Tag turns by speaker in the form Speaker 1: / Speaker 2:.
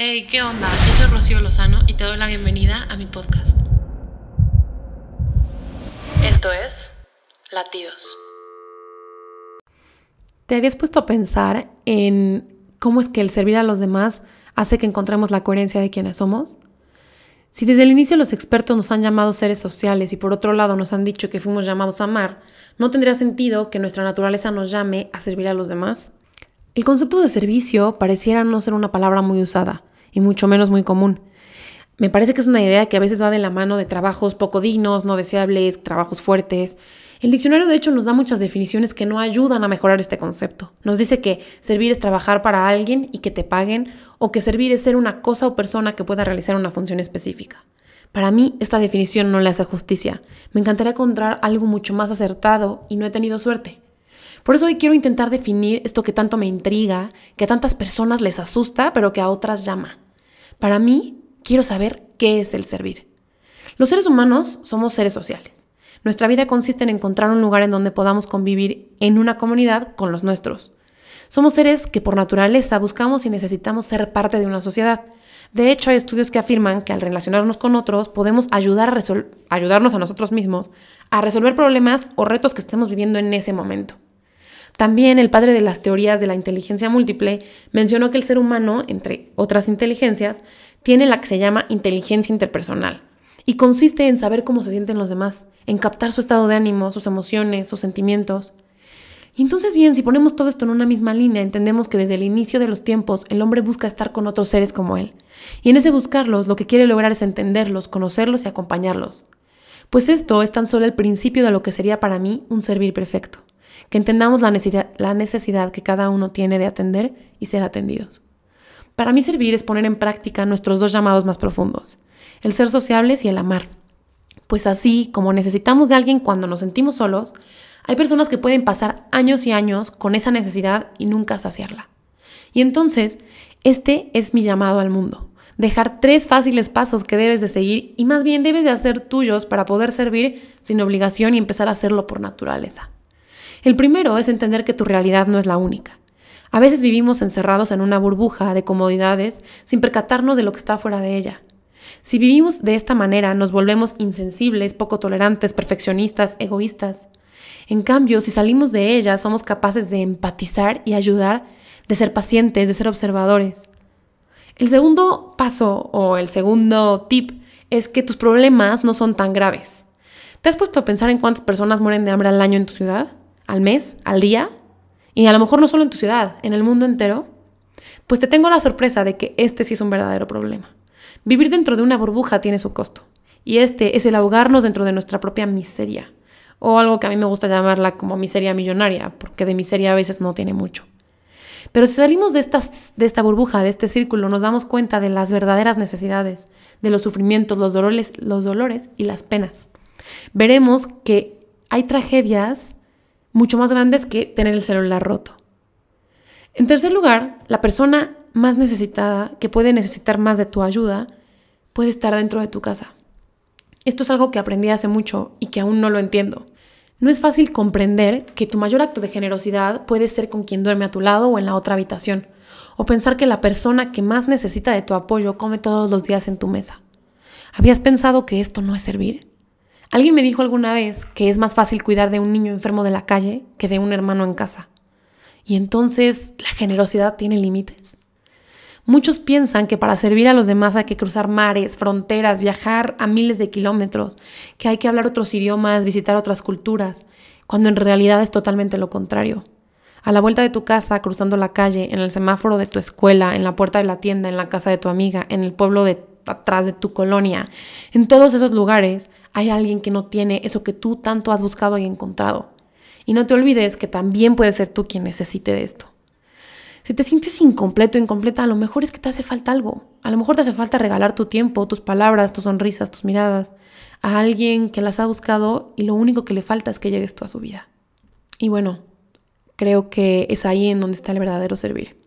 Speaker 1: Hey, ¿qué onda? Yo soy Rocío Lozano y te doy la bienvenida a mi podcast. Esto es Latidos.
Speaker 2: ¿Te habías puesto a pensar en cómo es que el servir a los demás hace que encontremos la coherencia de quienes somos? Si desde el inicio los expertos nos han llamado seres sociales y por otro lado nos han dicho que fuimos llamados a amar, ¿no tendría sentido que nuestra naturaleza nos llame a servir a los demás? El concepto de servicio pareciera no ser una palabra muy usada, y mucho menos muy común. Me parece que es una idea que a veces va de la mano de trabajos poco dignos, no deseables, trabajos fuertes. El diccionario de hecho nos da muchas definiciones que no ayudan a mejorar este concepto. Nos dice que servir es trabajar para alguien y que te paguen, o que servir es ser una cosa o persona que pueda realizar una función específica. Para mí esta definición no le hace justicia. Me encantaría encontrar algo mucho más acertado y no he tenido suerte. Por eso hoy quiero intentar definir esto que tanto me intriga, que a tantas personas les asusta, pero que a otras llama. Para mí, quiero saber qué es el servir. Los seres humanos somos seres sociales. Nuestra vida consiste en encontrar un lugar en donde podamos convivir en una comunidad con los nuestros. Somos seres que por naturaleza buscamos y necesitamos ser parte de una sociedad. De hecho, hay estudios que afirman que al relacionarnos con otros podemos ayudar ayudarnos a nosotros mismos a resolver problemas o retos que estemos viviendo en ese momento. También el padre de las teorías de la inteligencia múltiple mencionó que el ser humano, entre otras inteligencias, tiene la que se llama inteligencia interpersonal y consiste en saber cómo se sienten los demás, en captar su estado de ánimo, sus emociones, sus sentimientos. Y entonces bien, si ponemos todo esto en una misma línea, entendemos que desde el inicio de los tiempos el hombre busca estar con otros seres como él. Y en ese buscarlos lo que quiere lograr es entenderlos, conocerlos y acompañarlos. Pues esto es tan solo el principio de lo que sería para mí un servir perfecto que entendamos la necesidad, la necesidad que cada uno tiene de atender y ser atendidos. Para mí servir es poner en práctica nuestros dos llamados más profundos, el ser sociables y el amar. Pues así como necesitamos de alguien cuando nos sentimos solos, hay personas que pueden pasar años y años con esa necesidad y nunca saciarla. Y entonces, este es mi llamado al mundo. Dejar tres fáciles pasos que debes de seguir y más bien debes de hacer tuyos para poder servir sin obligación y empezar a hacerlo por naturaleza. El primero es entender que tu realidad no es la única. A veces vivimos encerrados en una burbuja de comodidades sin percatarnos de lo que está fuera de ella. Si vivimos de esta manera, nos volvemos insensibles, poco tolerantes, perfeccionistas, egoístas. En cambio, si salimos de ella, somos capaces de empatizar y ayudar, de ser pacientes, de ser observadores. El segundo paso o el segundo tip es que tus problemas no son tan graves. ¿Te has puesto a pensar en cuántas personas mueren de hambre al año en tu ciudad? Al mes, al día, y a lo mejor no solo en tu ciudad, en el mundo entero, pues te tengo la sorpresa de que este sí es un verdadero problema. Vivir dentro de una burbuja tiene su costo, y este es el ahogarnos dentro de nuestra propia miseria, o algo que a mí me gusta llamarla como miseria millonaria, porque de miseria a veces no tiene mucho. Pero si salimos de, de esta burbuja, de este círculo, nos damos cuenta de las verdaderas necesidades, de los sufrimientos, los dolores, los dolores y las penas. Veremos que hay tragedias mucho más grandes que tener el celular roto. En tercer lugar, la persona más necesitada, que puede necesitar más de tu ayuda, puede estar dentro de tu casa. Esto es algo que aprendí hace mucho y que aún no lo entiendo. No es fácil comprender que tu mayor acto de generosidad puede ser con quien duerme a tu lado o en la otra habitación, o pensar que la persona que más necesita de tu apoyo come todos los días en tu mesa. ¿Habías pensado que esto no es servir? Alguien me dijo alguna vez que es más fácil cuidar de un niño enfermo de la calle que de un hermano en casa. Y entonces la generosidad tiene límites. Muchos piensan que para servir a los demás hay que cruzar mares, fronteras, viajar a miles de kilómetros, que hay que hablar otros idiomas, visitar otras culturas, cuando en realidad es totalmente lo contrario. A la vuelta de tu casa, cruzando la calle, en el semáforo de tu escuela, en la puerta de la tienda, en la casa de tu amiga, en el pueblo de atrás de tu colonia, en todos esos lugares hay alguien que no tiene eso que tú tanto has buscado y encontrado. Y no te olvides que también puedes ser tú quien necesite de esto. Si te sientes incompleto o incompleta, a lo mejor es que te hace falta algo. A lo mejor te hace falta regalar tu tiempo, tus palabras, tus sonrisas, tus miradas a alguien que las ha buscado y lo único que le falta es que llegues tú a su vida. Y bueno, creo que es ahí en donde está el verdadero servir.